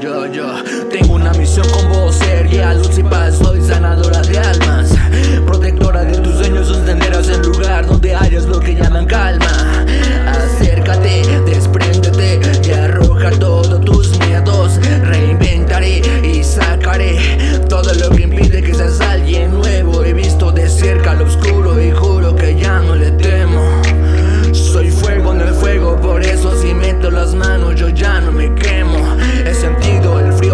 Yo, yo, tengo una misión con vos, ser guía, luz y paz, soy sanadora de almas. Protectora de tus sueños, sostenerás el lugar donde hayas lo que llaman calma. Acércate, despréndete y arroja todos tus miedos. Reinventaré y sacaré todo lo que impide que seas alguien nuevo. He visto de cerca lo oscuro y juro que ya no le temo. Soy fuego en el fuego, por eso si meto las manos yo ya no me quemo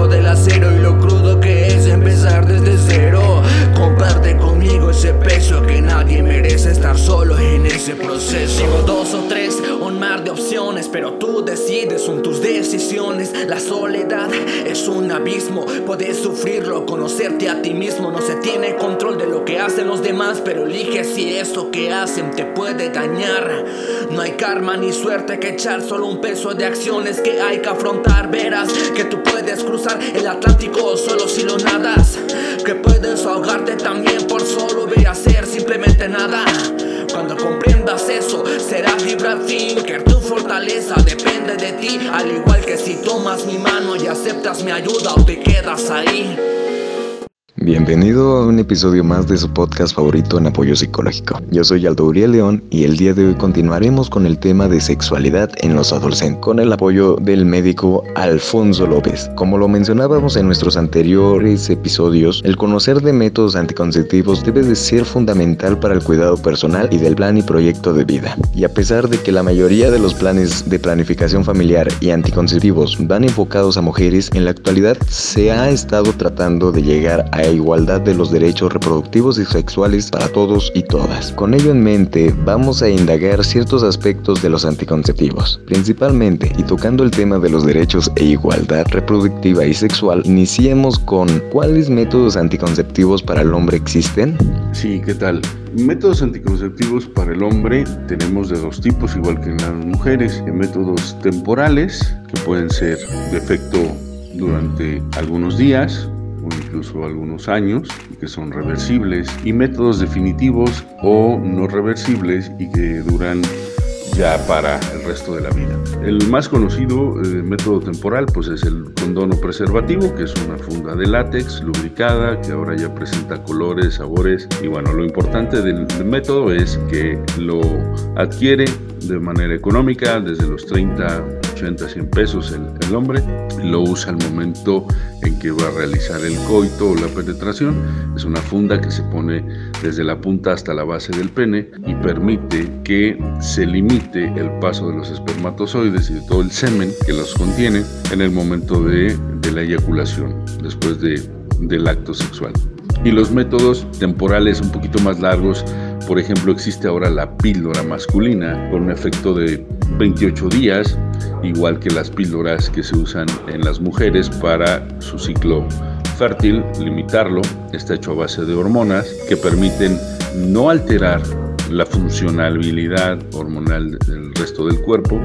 del acero y lo crudo que es empezar desde cero. Comparte conmigo ese peso que nadie merece estar solo en ese proceso. Tengo dos o tres, un mar de opciones, pero tú decides, son tus decisiones. La soledad es un abismo, puedes sufrirlo, conocerte a ti mismo. No se tiene control de lo que hacen los demás, pero elige si eso que hacen te puede dañar. No hay karma ni suerte que echar, solo un peso de acciones que hay que afrontar. Verás que tú puedes cruzar el Atlántico solo si lo nadas. Que puedes ahogarte también por solo ver hacer simplemente nada. Cuando comprendas eso serás libre fin Que tu fortaleza depende de ti Al igual que si tomas mi mano y aceptas mi ayuda o te quedas ahí Bienvenido a un episodio más de su podcast favorito en apoyo psicológico. Yo soy Aldo Uriel León y el día de hoy continuaremos con el tema de sexualidad en los adolescentes, con el apoyo del médico Alfonso López. Como lo mencionábamos en nuestros anteriores episodios, el conocer de métodos anticonceptivos debe de ser fundamental para el cuidado personal y del plan y proyecto de vida. Y a pesar de que la mayoría de los planes de planificación familiar y anticonceptivos van enfocados a mujeres, en la actualidad se ha estado tratando de llegar a igualdad de los derechos reproductivos y sexuales para todos y todas. Con ello en mente, vamos a indagar ciertos aspectos de los anticonceptivos. Principalmente, y tocando el tema de los derechos e igualdad reproductiva y sexual, iniciemos con ¿cuáles métodos anticonceptivos para el hombre existen? Sí, ¿qué tal? Métodos anticonceptivos para el hombre tenemos de dos tipos, igual que en las mujeres. Métodos temporales, que pueden ser de efecto durante algunos días, incluso algunos años que son reversibles y métodos definitivos o no reversibles y que duran ya para el resto de la vida. El más conocido eh, método temporal pues es el condono preservativo, que es una funda de látex lubricada que ahora ya presenta colores, sabores y bueno, lo importante del, del método es que lo adquiere de manera económica desde los 30 80, 100 pesos el, el, hombre, lo usa al momento en que va a realizar el coito o la penetración. Es una funda que se pone desde la punta hasta la base del pene y permite que se limite el paso de los espermatozoides y de todo el semen que los contiene en el momento de, de la eyaculación, después de, del acto sexual. Y los métodos temporales un poquito más largos por ejemplo, existe ahora la píldora masculina con un efecto de 28 días, igual que las píldoras que se usan en las mujeres para su ciclo fértil, limitarlo. Está hecho a base de hormonas que permiten no alterar la funcionalidad hormonal del resto del cuerpo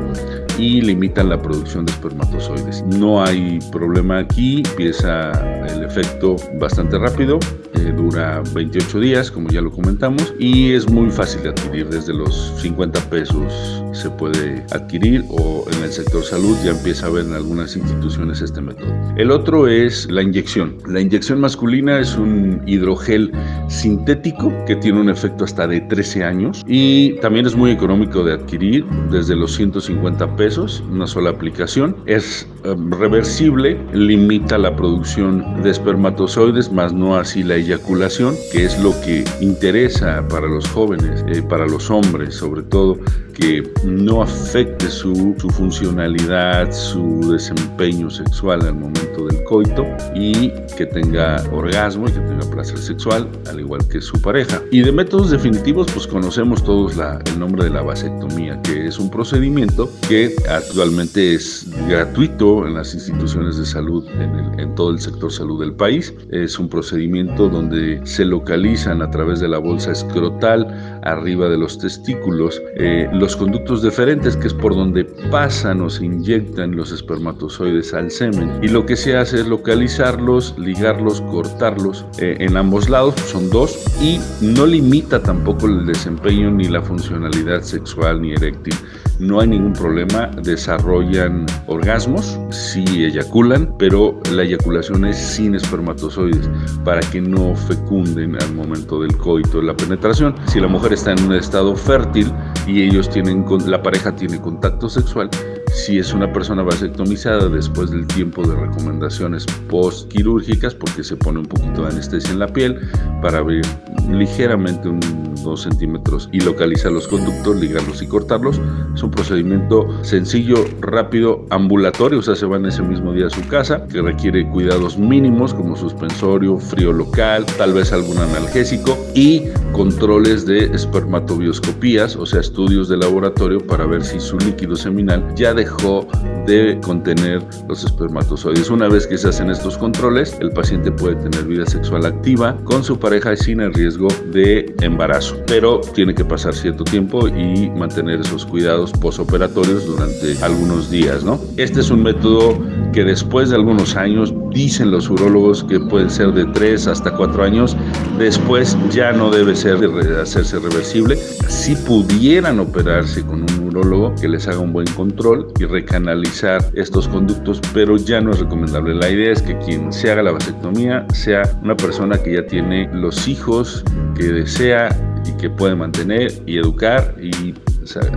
y limitan la producción de espermatozoides. No hay problema aquí, empieza el efecto bastante rápido, eh, dura 28 días, como ya lo comentamos, y es muy fácil de adquirir, desde los 50 pesos se puede adquirir o en el sector salud ya empieza a haber en algunas instituciones este método. El otro es la inyección. La inyección masculina es un hidrogel sintético que tiene un efecto hasta de 13 años y también es muy económico de adquirir, desde los 150 pesos, una sola aplicación. Es um, reversible, limita la producción de espermatozoides, más no así la eyaculación, que es lo que interesa para los jóvenes, eh, para los hombres sobre todo, que no afecte su, su, funcionalidad, su desempeño sexual al momento del coito y que tenga orgasmo y que tenga placer sexual, al igual que su pareja. Y de métodos definitivos, pues conocemos todos la, el nombre de la vasectomía, que es un procedimiento que actualmente es gratuito en las instituciones de salud, en, el, en todo el sector salud del país. Es un procedimiento donde se localizan a través de la bolsa escrotal, arriba de los testículos, eh, los los conductos deferentes, que es por donde pasan o se inyectan los espermatozoides al semen. Y lo que se hace es localizarlos, ligarlos, cortarlos eh, en ambos lados, son dos, y no limita tampoco el desempeño ni la funcionalidad sexual ni eréctil no hay ningún problema, desarrollan orgasmos, sí eyaculan, pero la eyaculación es sin espermatozoides para que no fecunden al momento del coito, la penetración. Si la mujer está en un estado fértil y ellos tienen, la pareja tiene contacto sexual, si es una persona vasectomizada después del tiempo de recomendaciones postquirúrgicas, porque se pone un poquito de anestesia en la piel para abrir ligeramente un 2 centímetros y localizar los conductos, ligarlos y cortarlos. Es un procedimiento sencillo, rápido, ambulatorio, o sea, se van ese mismo día a su casa, que requiere cuidados mínimos como suspensorio, frío local, tal vez algún analgésico y controles de espermatobioscopías, o sea, estudios de laboratorio para ver si su líquido seminal ya dejó de contener los espermatozoides. Una vez que se hacen estos controles, el paciente puede tener vida sexual activa con su pareja sin el riesgo de embarazo, pero tiene que pasar cierto tiempo y mantener esos cuidados posoperatorios durante algunos días, ¿no? Este es un método que después de algunos años, dicen los urólogos que pueden ser de 3 hasta 4 años, después ya no debe ser hacerse reversible. Si pudieran operarse con un urólogo que les haga un buen control y recanalizar estos conductos, pero ya no es recomendable. La idea es que quien se haga la vasectomía sea una persona que ya tiene los hijos que desea y que puede mantener y educar y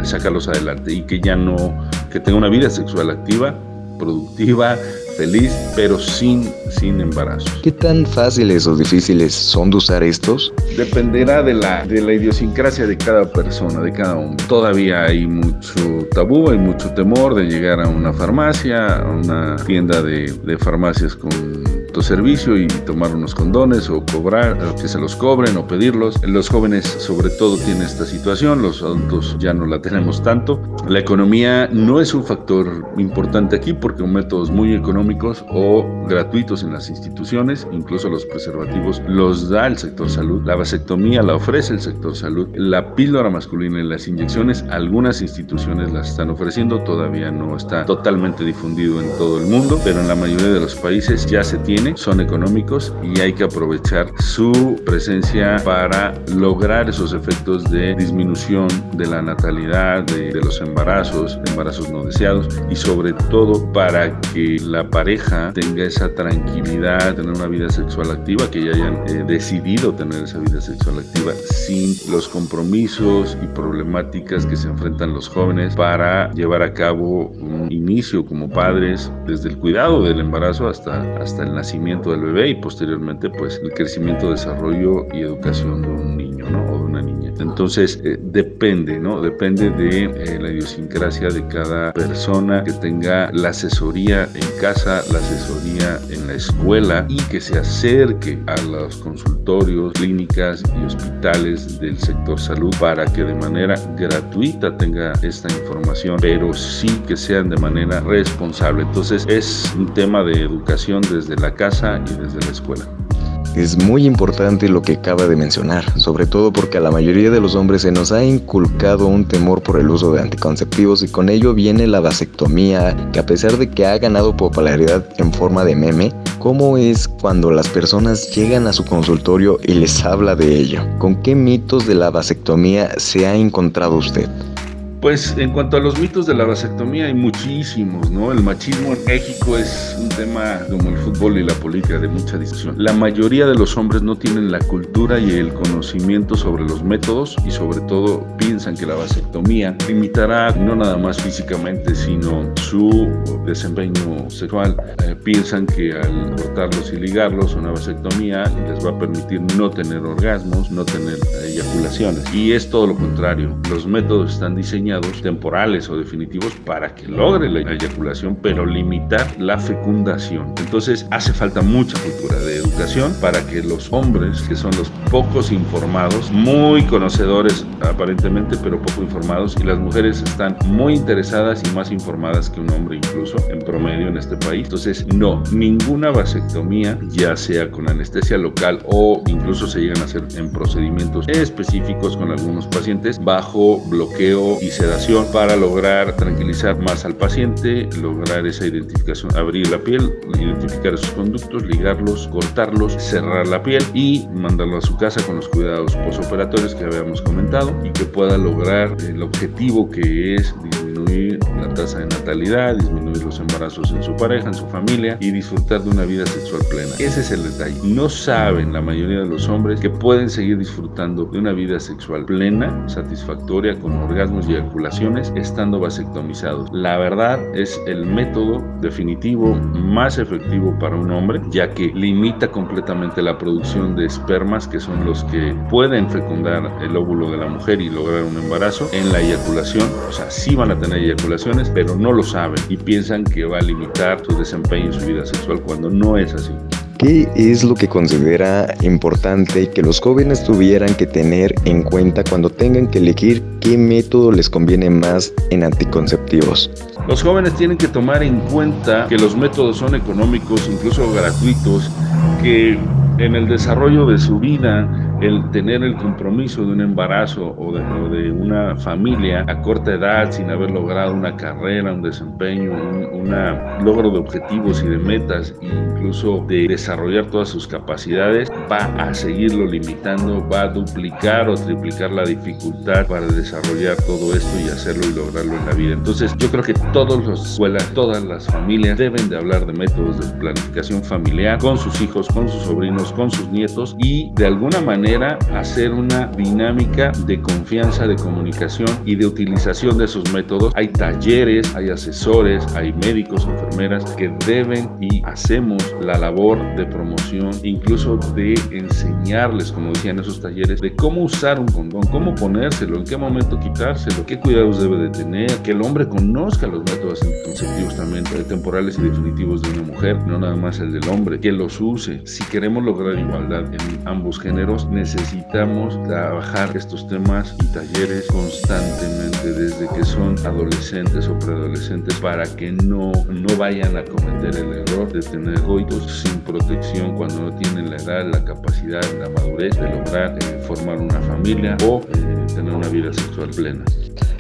sacarlos adelante y que ya no, que tenga una vida sexual activa productiva, feliz, pero sin, sin embarazo. ¿Qué tan fáciles o difíciles son de usar estos? Dependerá de la, de la idiosincrasia de cada persona, de cada hombre. Todavía hay mucho tabú, hay mucho temor de llegar a una farmacia, a una tienda de, de farmacias con servicio y tomar unos condones o cobrar, que se los cobren o pedirlos. Los jóvenes sobre todo tienen esta situación, los adultos ya no la tenemos tanto. La economía no es un factor importante aquí porque son métodos muy económicos o gratuitos en las instituciones, incluso los preservativos los da el sector salud, la vasectomía la ofrece el sector salud, la píldora masculina y las inyecciones algunas instituciones las están ofreciendo, todavía no está totalmente difundido en todo el mundo, pero en la mayoría de los países ya se tiene son económicos y hay que aprovechar su presencia para lograr esos efectos de disminución de la natalidad, de, los embarazos, embarazos no deseados y sobre todo para que la pareja tenga esa tranquilidad, tener una vida sexual activa, que ya hayan eh, decidido tener esa vida sexual activa sin los compromisos y problemáticas que se enfrentan los jóvenes para llevar a cabo un inicio como padres desde el cuidado del embarazo hasta, hasta el nacimiento del bebé y posteriormente pues el crecimiento, desarrollo y educación de un niño ¿no? Entonces eh, depende, ¿no? Depende de eh, la idiosincrasia de cada persona que tenga la asesoría en casa, la asesoría en la escuela y que se acerque a los consultorios, clínicas y hospitales del sector salud para que de manera gratuita tenga esta información, pero sí que sean de manera responsable. Entonces es un tema de educación desde la casa y desde la escuela. Es muy importante lo que acaba de mencionar, sobre todo porque a la mayoría de los hombres se nos ha inculcado un temor por el uso de anticonceptivos y con ello viene la vasectomía, que a pesar de que ha ganado popularidad en forma de meme, ¿cómo es cuando las personas llegan a su consultorio y les habla de ello? ¿Con qué mitos de la vasectomía se ha encontrado usted? Pues en cuanto a los mitos de la vasectomía hay muchísimos, ¿no? El machismo en México es un tema como el fútbol y la política de mucha discusión. La mayoría de los hombres no tienen la cultura y el conocimiento sobre los métodos y sobre todo piensan que la vasectomía limitará no nada más físicamente, sino su desempeño sexual. Eh, piensan que al cortarlos y ligarlos, una vasectomía les va a permitir no tener orgasmos, no tener eyaculaciones. Y es todo lo contrario. Los métodos están diseñados temporales o definitivos para que logre la eyaculación, pero limitar la fecundación. Entonces hace falta mucha cultura de educación para que los hombres, que son los pocos informados, muy conocedores aparentemente, pero poco informados, y las mujeres están muy interesadas y más informadas que un hombre incluso en promedio en este país. Entonces, no, ninguna vasectomía, ya sea con anestesia local o incluso se llegan a hacer en procedimientos específicos con algunos pacientes bajo bloqueo y se sedación para lograr tranquilizar más al paciente, lograr esa identificación, abrir la piel, identificar esos conductos, ligarlos, cortarlos, cerrar la piel y mandarlo a su casa con los cuidados posoperatorios que habíamos comentado y que pueda lograr el objetivo que es disminuir la tasa de natalidad, disminuir los embarazos en su pareja, en su familia y disfrutar de una vida sexual plena. Ese es el detalle. No saben la mayoría de los hombres que pueden seguir disfrutando de una vida sexual plena, satisfactoria, con orgasmos y estando vasectomizados. La verdad es el método definitivo más efectivo para un hombre, ya que limita completamente la producción de espermas, que son los que pueden fecundar el óvulo de la mujer y lograr un embarazo, en la eyaculación. O sea, sí van a tener eyaculaciones, pero no lo saben y piensan que va a limitar su desempeño en su vida sexual cuando no es así. ¿Qué es lo que considera importante que los jóvenes tuvieran que tener en cuenta cuando tengan que elegir qué método les conviene más en anticonceptivos? Los jóvenes tienen que tomar en cuenta que los métodos son económicos, incluso gratuitos, que en el desarrollo de su vida el tener el compromiso de un embarazo o de, una familia a corta edad sin haber logrado una carrera, un desempeño, un logro de objetivos y de metas, e incluso de desarrollar todas sus capacidades, va a seguirlo limitando, va a duplicar o triplicar la dificultad para desarrollar todo esto y hacerlo y lograrlo en la vida. Entonces yo creo que todas las escuelas, todas las familias deben de hablar de métodos de planificación familiar con sus hijos, con sus sobrinos, con sus nietos y de alguna manera hacer una dinámica de confianza, de comunicación y de utilización de esos métodos. Hay talleres, hay asesores, hay médicos, enfermeras que deben y hacemos la labor de promoción, incluso de enseñarles, como decían esos talleres, de cómo usar un condón, cómo ponérselo, en qué momento quitárselo, qué cuidados debe de tener, que el hombre conozca los métodos anticonceptivos también, temporales y definitivos de una mujer, no nada más el del hombre, que los use. Si queremos lograr igualdad en ambos géneros, necesitamos trabajar estos temas y talleres constantemente desde que son adolescentes o preadolescentes para que no, no vayan a cometer el error de tener coitos sin protección cuando no tienen la edad, la capacidad, la madurez de lograr eh, formar una familia o eh, tener una vida sexual plena.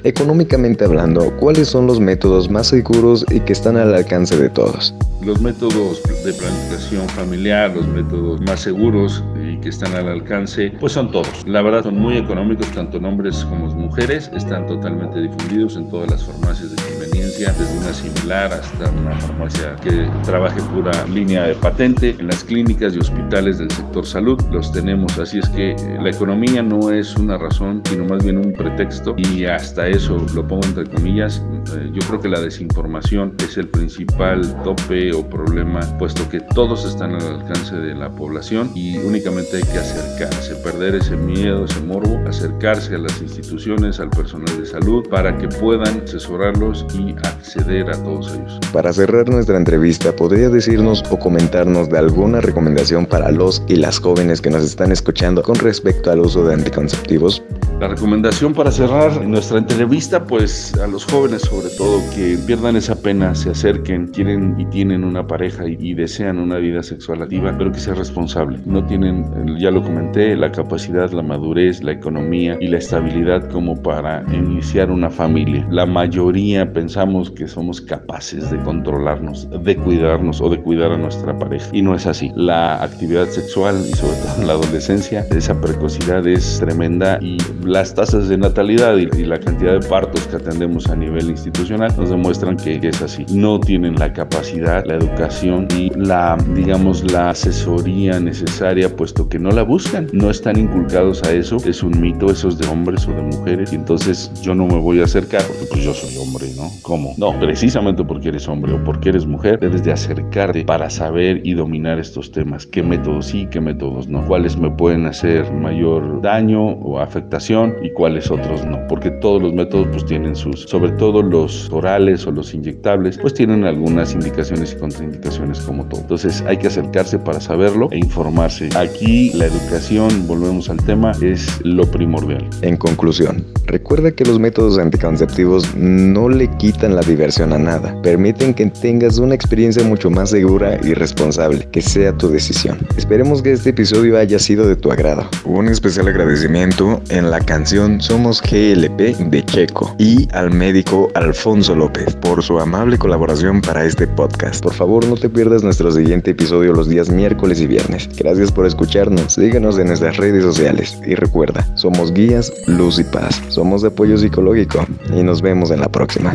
Económicamente hablando, ¿cuáles son los métodos más seguros y que están al alcance de todos? Los métodos de planificación familiar, los métodos más seguros que están al alcance, pues son todos. La verdad son muy económicos, tanto en hombres como en mujeres, están totalmente difundidos en todas las farmacias de conveniencia, desde una similar hasta una farmacia que trabaje pura línea de patente. En las clínicas y hospitales del sector salud los tenemos, así es que eh, la economía no es una razón, sino más bien un pretexto y hasta eso lo pongo entre comillas. Eh, yo creo que la desinformación es el principal tope o problema, puesto que todos están al alcance de la población y únicamente hay que acercarse, perder ese miedo, ese morbo, acercarse a las instituciones, al personal de salud, para que puedan asesorarlos y acceder a todos ellos. Para cerrar nuestra entrevista, ¿podría decirnos o comentarnos de alguna recomendación para los y las jóvenes que nos están escuchando con respecto al uso de anticonceptivos? La recomendación para cerrar nuestra entrevista, pues a los jóvenes sobre todo que pierdan esa pena, se acerquen, quieren y tienen una pareja y, desean una vida sexual activa, pero que sea responsable. No tienen, ya lo comenté, la capacidad, la madurez, la economía y la estabilidad como para iniciar una familia. La mayoría pensamos que somos capaces de controlarnos, de cuidarnos o de cuidar a nuestra pareja. Y no es así. La actividad sexual y sobre todo en la adolescencia, esa precocidad es tremenda y las tasas de natalidad y, la cantidad de partos que atendemos a nivel institucional nos demuestran que es así. No tienen la capacidad, la educación y la, digamos, la asesoría necesaria, puesto que no la buscan, no están inculcados a eso. Es un mito, eso es de hombres o de mujeres. Y entonces yo no me voy a acercar porque pues yo soy hombre, ¿no? ¿Cómo? No, precisamente porque eres hombre o porque eres mujer, debes de acercarte para saber y dominar estos temas. ¿Qué métodos sí, qué métodos no? ¿Cuáles me pueden hacer mayor daño o afectación? Y cuáles otros no, porque todos los métodos pues tienen sus, sobre todo los orales o los inyectables, pues tienen algunas indicaciones y contraindicaciones como todo. Entonces hay que acercarse para saberlo e informarse. Aquí la educación, volvemos al tema, es lo primordial. En conclusión, recuerda que los métodos anticonceptivos no le quitan la diversión a nada, permiten que tengas una experiencia mucho más segura y responsable, que sea tu decisión. Esperemos que este episodio haya sido de tu agrado. Un especial agradecimiento en la canción Somos GLP de Checo y al médico Alfonso López por su amable colaboración para este podcast. Por favor, no te pierdas nuestro siguiente episodio los días miércoles y viernes. Gracias por escucharnos. Síguenos en nuestras redes sociales y recuerda, somos guías, luz y paz. Somos de apoyo psicológico y nos vemos en la próxima.